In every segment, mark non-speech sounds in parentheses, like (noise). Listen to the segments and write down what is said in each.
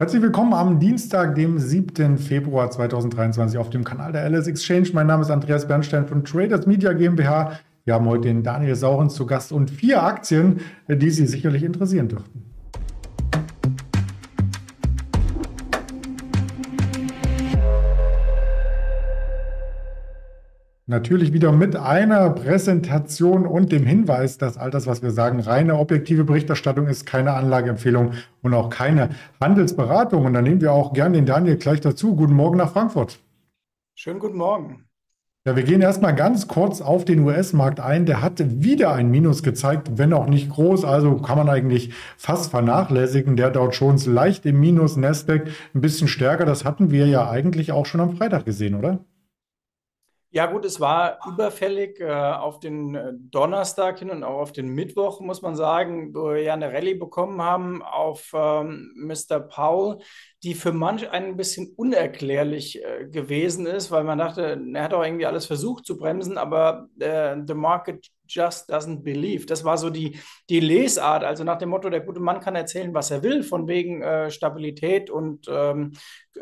Herzlich willkommen am Dienstag, dem 7. Februar 2023 auf dem Kanal der LS Exchange. Mein Name ist Andreas Bernstein von Traders Media GmbH. Wir haben heute den Daniel Saurens zu Gast und vier Aktien, die Sie sicherlich interessieren dürften. Natürlich wieder mit einer Präsentation und dem Hinweis, dass all das, was wir sagen, reine objektive Berichterstattung ist, keine Anlageempfehlung und auch keine Handelsberatung. Und dann nehmen wir auch gern den Daniel gleich dazu. Guten Morgen nach Frankfurt. Schönen guten Morgen. Ja, wir gehen erstmal ganz kurz auf den US-Markt ein. Der hatte wieder ein Minus gezeigt, wenn auch nicht groß. Also kann man eigentlich fast vernachlässigen. Der Dow Jones leicht im Minus, Nasdaq ein bisschen stärker. Das hatten wir ja eigentlich auch schon am Freitag gesehen, oder? Ja, gut, es war überfällig äh, auf den äh, Donnerstag hin und auch auf den Mittwoch, muss man sagen, wo wir ja eine Rallye bekommen haben auf ähm, Mr. Powell, die für manch ein bisschen unerklärlich äh, gewesen ist, weil man dachte, er hat auch irgendwie alles versucht zu bremsen, aber äh, the market just doesn't believe. Das war so die, die Lesart, also nach dem Motto, der gute Mann kann erzählen, was er will, von wegen äh, Stabilität und ähm,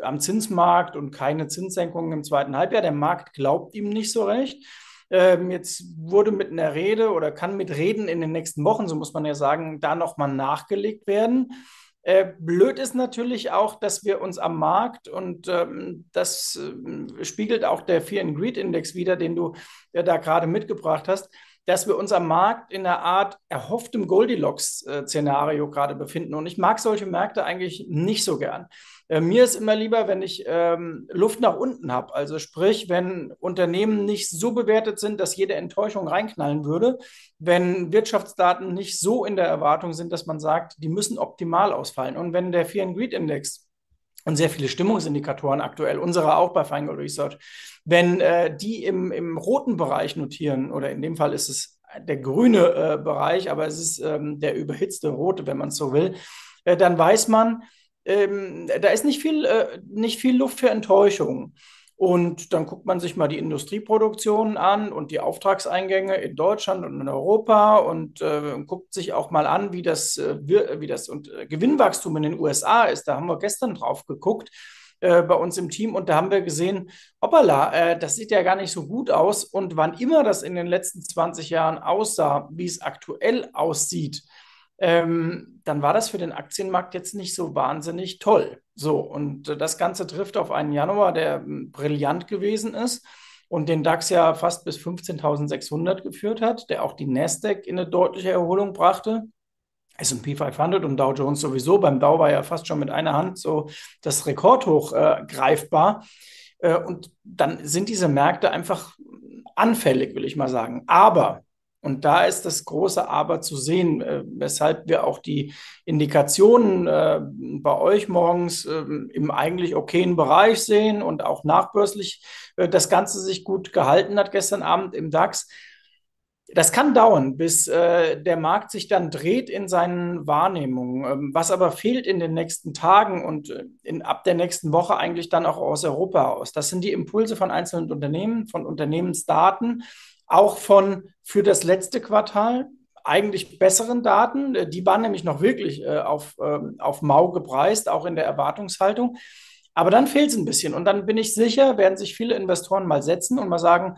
am Zinsmarkt und keine Zinssenkungen im zweiten Halbjahr. Der Markt glaubt ihm nicht so recht. Ähm, jetzt wurde mit einer Rede oder kann mit Reden in den nächsten Wochen, so muss man ja sagen, da nochmal nachgelegt werden. Äh, blöd ist natürlich auch, dass wir uns am Markt, und ähm, das äh, spiegelt auch der Fear and Greed Index wieder, den du ja da gerade mitgebracht hast, dass wir uns am Markt in einer Art erhofftem Goldilocks-Szenario gerade befinden. Und ich mag solche Märkte eigentlich nicht so gern. Äh, mir ist immer lieber, wenn ich ähm, Luft nach unten habe. Also sprich, wenn Unternehmen nicht so bewertet sind, dass jede Enttäuschung reinknallen würde, wenn Wirtschaftsdaten nicht so in der Erwartung sind, dass man sagt, die müssen optimal ausfallen. Und wenn der Fear and Greed Index und sehr viele Stimmungsindikatoren aktuell, unsere auch bei Feingold Research, wenn äh, die im, im roten Bereich notieren, oder in dem Fall ist es der grüne äh, Bereich, aber es ist ähm, der überhitzte rote, wenn man es so will, äh, dann weiß man, ähm, da ist nicht viel, äh, nicht viel Luft für Enttäuschung. Und dann guckt man sich mal die Industrieproduktion an und die Auftragseingänge in Deutschland und in Europa und äh, guckt sich auch mal an, wie das, äh, wie das und, äh, Gewinnwachstum in den USA ist. Da haben wir gestern drauf geguckt äh, bei uns im Team und da haben wir gesehen, hoppala, äh, das sieht ja gar nicht so gut aus. Und wann immer das in den letzten 20 Jahren aussah, wie es aktuell aussieht, ähm, dann war das für den Aktienmarkt jetzt nicht so wahnsinnig toll. So, und das Ganze trifft auf einen Januar, der hm, brillant gewesen ist und den DAX ja fast bis 15.600 geführt hat, der auch die Nasdaq in eine deutliche Erholung brachte. S&P 500 und Dow Jones sowieso. Beim Dow war ja fast schon mit einer Hand so das Rekordhoch äh, greifbar. Äh, und dann sind diese Märkte einfach anfällig, will ich mal sagen. Aber und da ist das große Aber zu sehen, äh, weshalb wir auch die Indikationen äh, bei euch morgens äh, im eigentlich okayen Bereich sehen und auch nachbörslich äh, das Ganze sich gut gehalten hat gestern Abend im DAX. Das kann dauern, bis äh, der Markt sich dann dreht in seinen Wahrnehmungen. Ähm, was aber fehlt in den nächsten Tagen und äh, in, ab der nächsten Woche eigentlich dann auch aus Europa aus. Das sind die Impulse von einzelnen Unternehmen, von Unternehmensdaten auch von für das letzte Quartal eigentlich besseren Daten. Äh, die waren nämlich noch wirklich äh, auf, ähm, auf Mau gepreist, auch in der Erwartungshaltung. Aber dann fehlt es ein bisschen. Und dann bin ich sicher, werden sich viele Investoren mal setzen und mal sagen,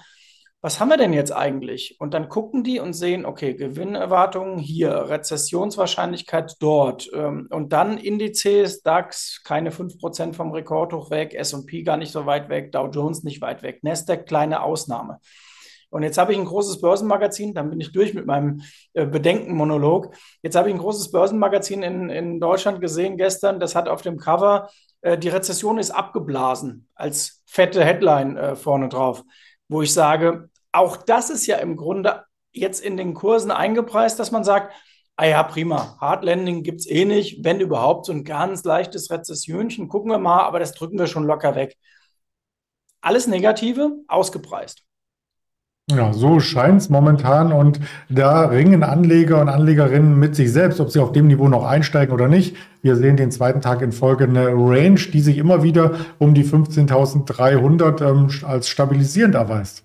was haben wir denn jetzt eigentlich? Und dann gucken die und sehen, okay, Gewinnerwartungen hier, Rezessionswahrscheinlichkeit dort. Ähm, und dann Indizes, DAX, keine 5% vom Rekordhoch weg, SP gar nicht so weit weg, Dow Jones nicht weit weg, Nasdaq, kleine Ausnahme. Und jetzt habe ich ein großes Börsenmagazin, dann bin ich durch mit meinem äh, Bedenkenmonolog. Jetzt habe ich ein großes Börsenmagazin in, in Deutschland gesehen gestern, das hat auf dem Cover, äh, die Rezession ist abgeblasen, als fette Headline äh, vorne drauf, wo ich sage, auch das ist ja im Grunde jetzt in den Kursen eingepreist, dass man sagt, ah ja, prima, Hard Landing gibt es eh nicht, wenn überhaupt so ein ganz leichtes Rezessionchen, gucken wir mal, aber das drücken wir schon locker weg. Alles Negative ausgepreist. Ja, so scheint es momentan und da ringen Anleger und Anlegerinnen mit sich selbst, ob sie auf dem Niveau noch einsteigen oder nicht. Wir sehen den zweiten Tag in Folge eine Range, die sich immer wieder um die 15.300 ähm, als stabilisierend erweist.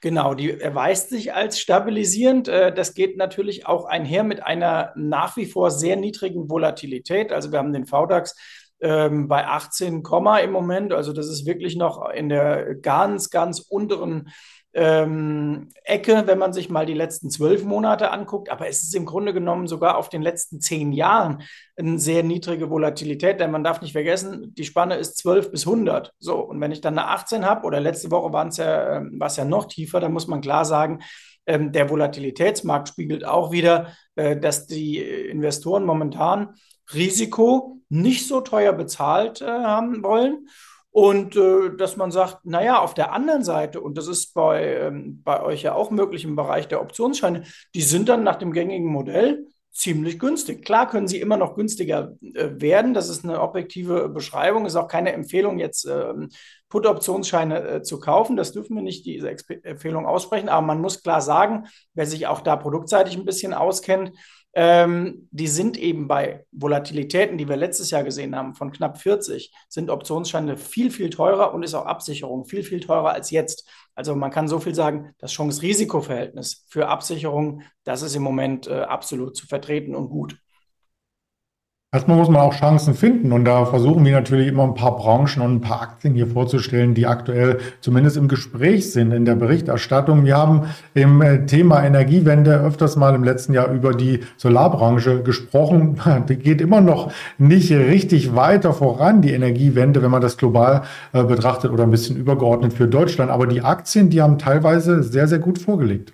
Genau, die erweist sich als stabilisierend. Äh, das geht natürlich auch einher mit einer nach wie vor sehr niedrigen Volatilität. Also wir haben den VDAX ähm, bei 18, im Moment. Also das ist wirklich noch in der ganz, ganz unteren ähm, Ecke, wenn man sich mal die letzten zwölf Monate anguckt. Aber es ist im Grunde genommen sogar auf den letzten zehn Jahren eine sehr niedrige Volatilität, denn man darf nicht vergessen, die Spanne ist 12 bis 100. So, und wenn ich dann eine 18 habe oder letzte Woche waren es ja, äh, war es ja noch tiefer, dann muss man klar sagen, ähm, der Volatilitätsmarkt spiegelt auch wieder, äh, dass die Investoren momentan Risiko nicht so teuer bezahlt äh, haben wollen. Und äh, dass man sagt, naja, auf der anderen Seite, und das ist bei, ähm, bei euch ja auch möglich im Bereich der Optionsscheine, die sind dann nach dem gängigen Modell ziemlich günstig. Klar können sie immer noch günstiger äh, werden. Das ist eine objektive Beschreibung. Ist auch keine Empfehlung, jetzt ähm, Put-Optionsscheine äh, zu kaufen. Das dürfen wir nicht diese Exp Empfehlung aussprechen. Aber man muss klar sagen, wer sich auch da produktseitig ein bisschen auskennt, ähm, die sind eben bei Volatilitäten, die wir letztes Jahr gesehen haben, von knapp 40, sind Optionsscheine viel, viel teurer und ist auch Absicherung viel, viel teurer als jetzt. Also man kann so viel sagen, das Chance-Risiko-Verhältnis für Absicherung, das ist im Moment äh, absolut zu vertreten und gut. Erstmal muss man auch Chancen finden und da versuchen wir natürlich immer ein paar Branchen und ein paar Aktien hier vorzustellen, die aktuell zumindest im Gespräch sind in der Berichterstattung. Wir haben im äh, Thema Energiewende öfters mal im letzten Jahr über die Solarbranche gesprochen. (laughs) Die geht immer noch nicht richtig weiter voran, die Energiewende, wenn man das global äh, betrachtet oder ein bisschen übergeordnet für Deutschland. Aber die Aktien, die haben teilweise sehr, sehr gut vorgelegt.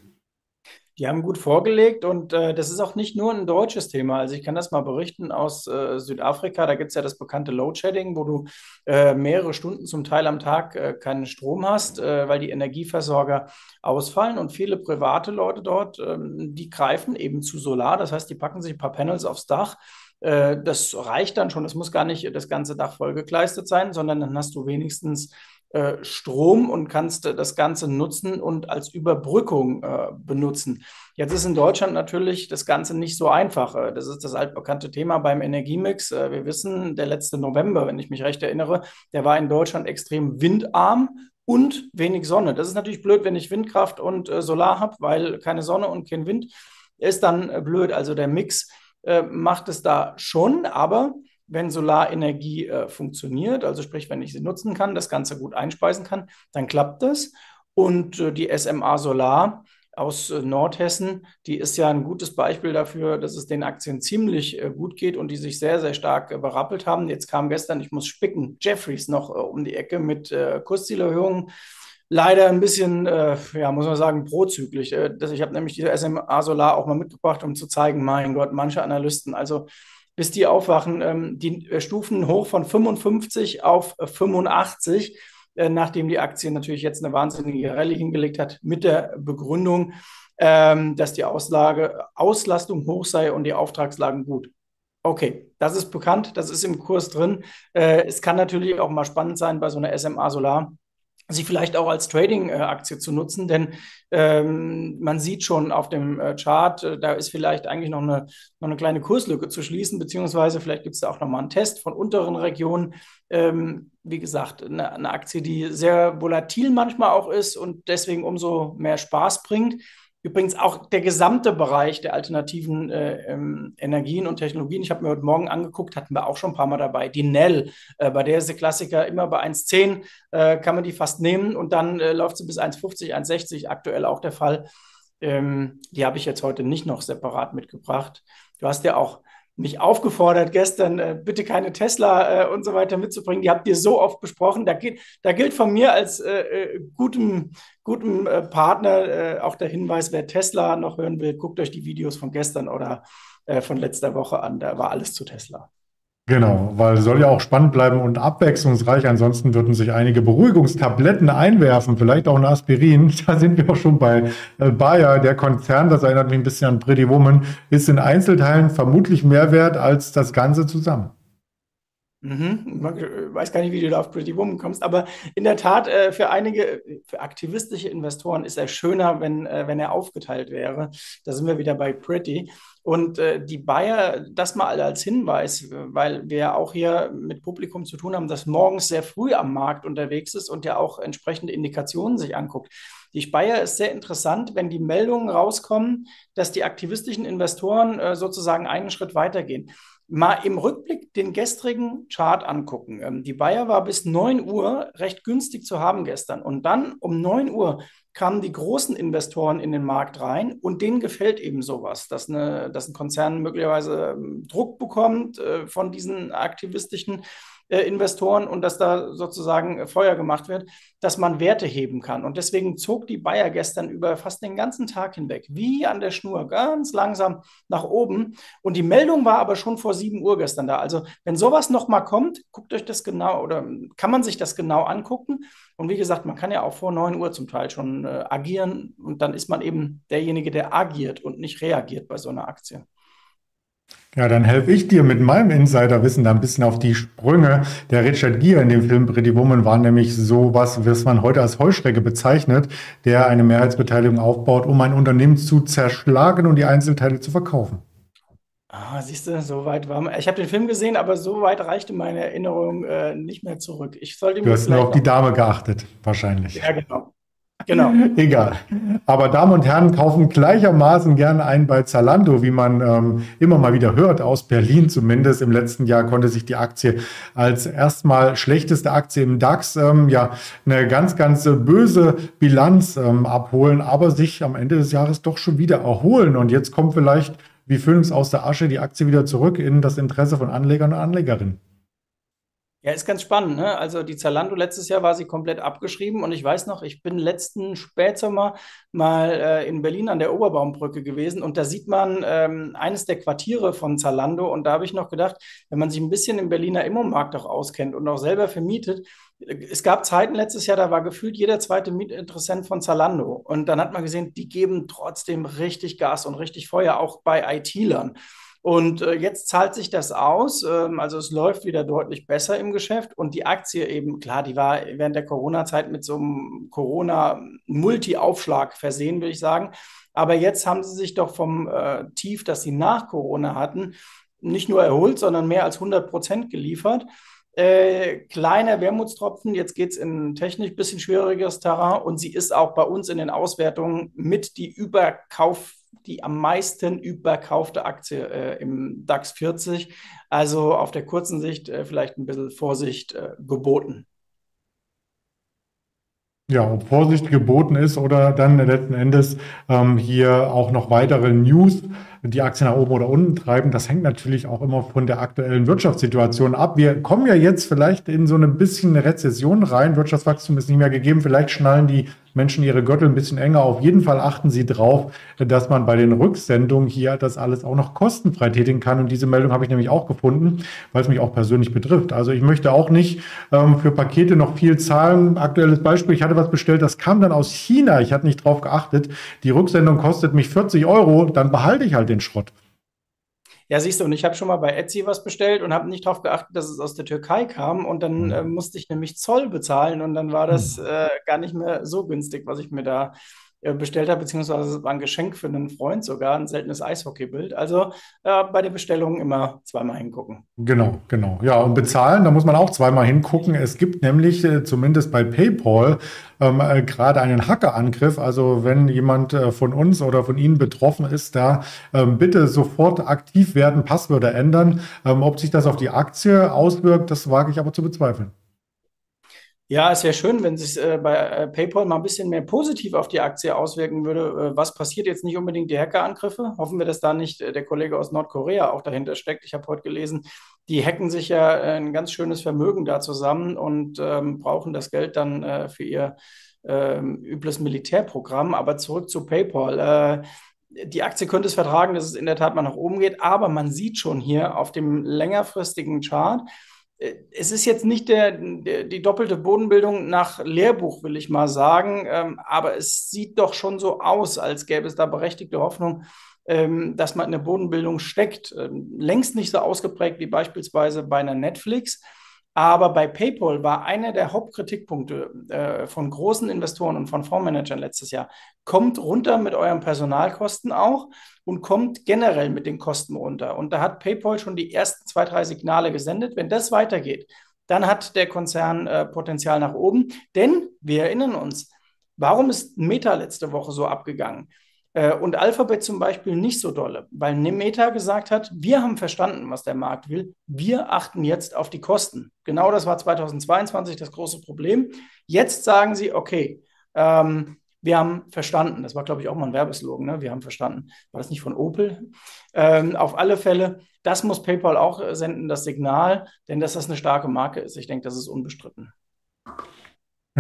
Die haben gut vorgelegt und äh, das ist auch nicht nur ein deutsches Thema. Also ich kann das mal berichten aus äh, Südafrika. Da gibt es ja das bekannte Load Shedding, wo du äh, mehrere Stunden zum Teil am Tag äh, keinen Strom hast, äh, weil die Energieversorger ausfallen. Und viele private Leute dort, ähm, die greifen eben zu Solar. Das heißt, die packen sich ein paar Panels aufs Dach. Äh, das reicht dann schon. Es muss gar nicht das ganze Dach vollgekleistet sein, sondern dann hast du wenigstens Strom und kannst das Ganze nutzen und als Überbrückung äh, benutzen. Jetzt ist in Deutschland natürlich das Ganze nicht so einfach. Äh, das ist das altbekannte Thema beim Energiemix. Äh, wir wissen, der letzte November, wenn ich mich recht erinnere, der war in Deutschland extrem windarm und wenig Sonne. Das ist natürlich blöd, wenn ich Windkraft und äh, Solar habe, weil keine Sonne und kein Wind ist dann äh, blöd. Also der Mix macht es da schon, aber wenn Solarenergie äh, funktioniert, also sprich, wenn ich sie nutzen kann, das Ganze gut einspeisen kann, dann klappt das. Und äh, die SMA Solar aus äh, Nordhessen, die ist ja ein gutes Beispiel dafür, dass es den Aktien ziemlich äh, gut geht und die sich sehr, sehr stark äh, berappelt haben. Jetzt kam gestern, ich muss spicken, Jeffries noch äh, um die Ecke mit Kurszielerhöhungen leider ein bisschen, äh, ja, muss man sagen, prozyklisch. Äh, ich habe nämlich die SMA Solar auch mal mitgebracht, um zu zeigen, mein Gott, manche Analysten, also bis die aufwachen. Ähm, die äh, Stufen hoch von 55 auf 85, äh, nachdem die Aktie natürlich jetzt eine wahnsinnige Rallye hingelegt hat, mit der Begründung, ähm, dass die Auslage, Auslastung hoch sei und die Auftragslagen gut. Okay, das ist bekannt, das ist im Kurs drin. Äh, es kann natürlich auch mal spannend sein bei so einer SMA Solar sie vielleicht auch als Trading-Aktie zu nutzen, denn ähm, man sieht schon auf dem äh, Chart, äh, da ist vielleicht eigentlich noch eine, noch eine kleine Kurslücke zu schließen, beziehungsweise vielleicht gibt es da auch nochmal einen Test von unteren Regionen. Ähm, wie gesagt, eine, eine Aktie, die sehr volatil manchmal auch ist und deswegen umso mehr Spaß bringt. Übrigens auch der gesamte Bereich der alternativen äh, ähm, Energien und Technologien. Ich habe mir heute Morgen angeguckt, hatten wir auch schon ein paar Mal dabei. Die Nell, äh, bei der ist der Klassiker immer bei 1,10, äh, kann man die fast nehmen und dann äh, läuft sie bis 1,50, 1,60, aktuell auch der Fall. Ähm, die habe ich jetzt heute nicht noch separat mitgebracht. Du hast ja auch mich aufgefordert, gestern äh, bitte keine Tesla äh, und so weiter mitzubringen. Die habt ihr so oft besprochen. Da, geht, da gilt von mir als äh, äh gutem, gutem äh, Partner äh, auch der Hinweis, wer Tesla noch hören will, guckt euch die Videos von gestern oder von letzter Woche an. Da war alles zu Tesla. Genau, weil soll ja auch spannend bleiben und abwechslungsreich. Ansonsten würden sich einige Beruhigungstabletten einwerfen, vielleicht auch ein Aspirin. (laughs) Da sind wir auch schon bei äh, Bayer. Der Konzern, das erinnert mich ein bisschen an Pretty Woman, ist in Einzelteilen vermutlich mehr wert als das Ganze zusammen. Mhm. Ich äh, weiß gar nicht, wie du da auf Pretty Woman kommst, aber in der Tat, äh, für einige, für aktivistische Investoren ist er schöner, wenn, wenn er aufgeteilt wäre. Da sind wir wieder bei Pretty. Und äh, die Bayer, das mal als Hinweis, weil wir ja auch hier mit Publikum zu tun haben, das morgens sehr früh am Markt unterwegs ist und ja auch entsprechende Indikationen sich anguckt. Die Bayer ist sehr interessant, wenn die Meldungen rauskommen, dass die aktivistischen Investoren äh, sozusagen einen Schritt weitergehen. Mal im Rückblick den gestrigen Chart angucken. Ähm, die Bayer war bis 9 Uhr recht günstig zu haben gestern. Und dann um 9 Uhr kamen die großen Investoren in den Markt rein und denen gefällt eben sowas, dass, eine, dass ein Konzern möglicherweise ähm, Druck bekommt äh, von diesen aktivistischen Investoren und dass da sozusagen äh, Feuer gemacht wird, dass man Werte heben kann. Und deswegen zog die Bayer gestern über fast den ganzen Tag hinweg, wie an der Schnur, ganz langsam nach oben. Und die Meldung war aber schon vor 7 Uhr gestern da. Also wenn sowas nochmal kommt, guckt euch das genau oder kann man sich das genau angucken. Und wie gesagt, man kann ja auch vor 9 Uhr zum Teil schon äh, agieren und dann ist man eben derjenige, der agiert und nicht reagiert bei so einer Aktie. Ja, dann helfe ich dir mit meinem Insiderwissen da ein bisschen auf die Sprünge. Der Richard Gere in dem Film Pretty Woman war nämlich so was, was man heute als Heuschrecke bezeichnet, der eine Mehrheitsbeteiligung aufbaut, um ein Unternehmen zu zerschlagen und die Einzelteile zu verkaufen. Ah, siehst du, so weit war man. Ich habe den Film gesehen, aber so weit reichte meine Erinnerung äh, nicht mehr zurück. Ich sollte du hast nur auf die Dame geachtet, wahrscheinlich. Ja, genau. Genau. (laughs) Egal. Aber Damen und Herren kaufen gleichermaßen gerne ein bei Zalando, wie man ähm, immer mal wieder hört, aus Berlin zumindest. Im letzten Jahr konnte sich die Aktie als erstmal schlechteste Aktie im DAX ähm, ja eine ganz, ganz böse Bilanz ähm, abholen, aber sich am Ende des Jahres doch schon wieder erholen. Und jetzt kommt vielleicht wie Phönix aus der Asche die Aktie wieder zurück in das Interesse von Anlegern und Anlegerinnen. Ja, ist ganz spannend. Ne? Also die Zalando letztes Jahr war sie komplett abgeschrieben und ich weiß noch, ich bin letzten Spätsommer mal äh, in Berlin an der Oberbaumbrücke gewesen und da sieht man ähm, eines der Quartiere von Zalando und da habe ich noch gedacht, wenn man sich ein bisschen im Berliner Immomarkt auch auskennt und auch selber vermietet, es gab Zeiten letztes Jahr, da war gefühlt jeder zweite Mietinteressent von Zalando und dann hat man gesehen, die geben trotzdem richtig Gas und richtig Feuer, auch bei IT-Lern. Und äh, jetzt zahlt sich das aus. Ähm, also es läuft wieder deutlich besser im Geschäft. Und die Aktie eben, klar, die war während der Corona-Zeit mit so einem Corona-Multi-Aufschlag versehen, würde ich sagen. Aber jetzt haben sie sich doch vom äh, Tief, das sie nach Corona hatten, nicht nur erholt, sondern mehr als 100 Prozent geliefert. Äh, kleiner Wermutstropfen, jetzt geht es in technisch ein bisschen schwierigeres Terrain und sie ist auch bei uns in den Auswertungen mit die Überkauf die am meisten überkaufte Aktie äh, im DAX 40. Also auf der kurzen Sicht äh, vielleicht ein bisschen Vorsicht äh, geboten. Ja, ob Vorsicht geboten ist oder dann letzten Endes ähm, hier auch noch weitere News die Aktie nach oben oder unten treiben, das hängt natürlich auch immer von der aktuellen Wirtschaftssituation ab. Wir kommen ja jetzt vielleicht in so ein bisschen eine Rezession rein. Wirtschaftswachstum ist nicht mehr gegeben. Vielleicht schnallen die Menschen ihre Gürtel ein bisschen enger. Auf jeden Fall achten Sie drauf, dass man bei den Rücksendungen hier das alles auch noch kostenfrei tätigen kann. Und diese Meldung habe ich nämlich auch gefunden, weil es mich auch persönlich betrifft. Also ich möchte auch nicht ähm, für Pakete noch viel zahlen. Aktuelles Beispiel, ich hatte was bestellt, das kam dann aus China. Ich hatte nicht drauf geachtet. Die Rücksendung kostet mich 40 Euro, dann behalte ich halt den Schrott. Ja, siehst du, und ich habe schon mal bei Etsy was bestellt und habe nicht darauf geachtet, dass es aus der Türkei kam. Und dann mhm. äh, musste ich nämlich Zoll bezahlen und dann war das mhm. äh, gar nicht mehr so günstig, was ich mir da bestellt habe, beziehungsweise es war ein Geschenk für einen Freund sogar, ein seltenes Eishockeybild. Also äh, bei der Bestellung immer zweimal hingucken. Genau, genau. Ja, und bezahlen, da muss man auch zweimal hingucken. Es gibt nämlich äh, zumindest bei PayPal ähm, äh, gerade einen Hackerangriff. Also wenn jemand äh, von uns oder von Ihnen betroffen ist, da ähm, bitte sofort aktiv werden, Passwörter ändern. Ähm, ob sich das auf die Aktie auswirkt, das wage ich aber zu bezweifeln. Ja, es wäre schön, wenn sich äh, bei äh, PayPal mal ein bisschen mehr positiv auf die Aktie auswirken würde. Äh, was passiert jetzt nicht unbedingt die Hackerangriffe? Hoffen wir, dass da nicht äh, der Kollege aus Nordkorea auch dahinter steckt. Ich habe heute gelesen, die hacken sich ja äh, ein ganz schönes Vermögen da zusammen und ähm, brauchen das Geld dann für ihr ähm, übles Militärprogramm. Aber zurück zu PayPal die Aktie könnte es vertragen, dass es in der Tat mal nach oben geht, aber man sieht schon hier auf dem längerfristigen Chart, es ist jetzt nicht der, der, die doppelte Bodenbildung nach Lehrbuch, will ich mal sagen, ähm, aber es sieht doch schon so aus, als gäbe es da berechtigte Hoffnung, ähm, dass man in der Bodenbildung steckt. Ähm, längst nicht so ausgeprägt wie beispielsweise bei einer Netflix. Aber bei PayPal war einer der Hauptkritikpunkte äh, von großen Investoren und von Fondsmanagern letztes Jahr, kommt runter mit euren Personalkosten auch und kommt generell mit den Kosten runter. Und da hat PayPal schon die ersten zwei, drei Signale gesendet. Wenn das weitergeht, dann hat der Konzern äh, Potenzial nach oben. Denn wir erinnern uns, warum ist Meta letzte Woche so abgegangen? Äh, und Alphabet zum Beispiel nicht so dolle, weil Meta gesagt hat, wir haben verstanden, was der Markt will. Wir achten jetzt auf die Kosten. Genau das war 2022 das große Problem. Jetzt sagen sie, okay, ähm, wir haben verstanden. Das war, glaube ich, auch mal ein Werbeslogan. Ne? Wir haben verstanden. War das nicht von Opel? Ähm, auf alle Fälle, das muss PayPal auch senden, das Signal, denn dass das eine starke Marke ist. Ich denke, das ist unbestritten.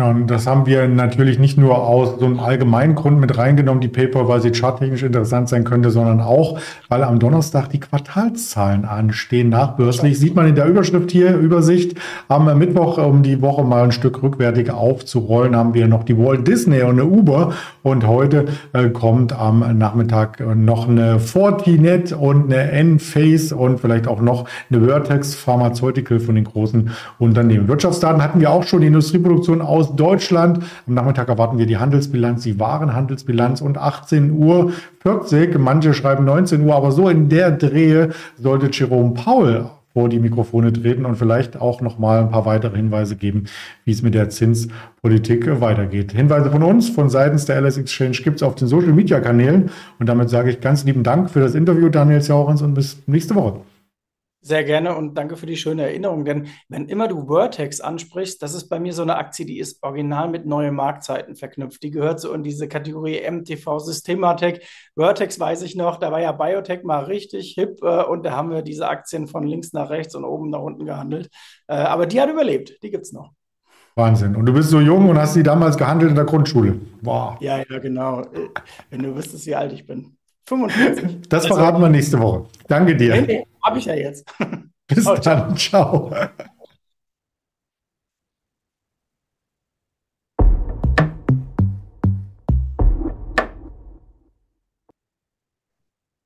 Ja, und das haben wir natürlich nicht nur aus so einem allgemeinen Grund mit reingenommen, die Paper, weil sie charttechnisch interessant sein könnte, sondern auch, weil am Donnerstag die Quartalszahlen anstehen, nachbörslich. Sieht man in der Überschrift hier, Übersicht. Am Mittwoch, um die Woche mal ein Stück rückwärtig aufzurollen, haben wir noch die Walt Disney und eine Uber. Und heute äh, kommt am Nachmittag noch eine Fortinet und eine Enphase und vielleicht auch noch eine Vertex Pharmaceutical von den großen Unternehmen. Wirtschaftsdaten hatten wir auch schon, die Industrieproduktion aus Deutschland. Am Nachmittag erwarten wir die Handelsbilanz, die Warenhandelsbilanz und 18 Uhr 40. Manche schreiben 19 Uhr, aber so in der Drehe sollte Jerome Paul vor die Mikrofone treten und vielleicht auch noch mal ein paar weitere Hinweise geben, wie es mit der Zinspolitik weitergeht. Hinweise von uns, von seitens der LS Exchange gibt es auf den Social Media Kanälen. Und damit sage ich ganz lieben Dank für das Interview, Daniel Saurens, und bis nächste Woche. Sehr gerne und danke für die schöne Erinnerung, denn wenn immer du Vertex ansprichst, das ist bei mir so eine Aktie, die ist original mit neuen Marktzeiten verknüpft. Die gehört so in diese Kategorie MTV Systematec. Vertex weiß ich noch, da war ja Biotech mal richtig hip äh, und da haben wir diese Aktien von links nach rechts und oben nach unten gehandelt. Äh, aber die hat überlebt, die gibt es noch. Wahnsinn. Und du bist so jung und hast die damals gehandelt in der Grundschule. Wow. Ja, ja, genau. Äh, wenn du wüsstest, wie alt ich bin. 45. Das verraten wir nächste Woche. Danke dir. Habe ich ja jetzt. Bis dann. Ciao.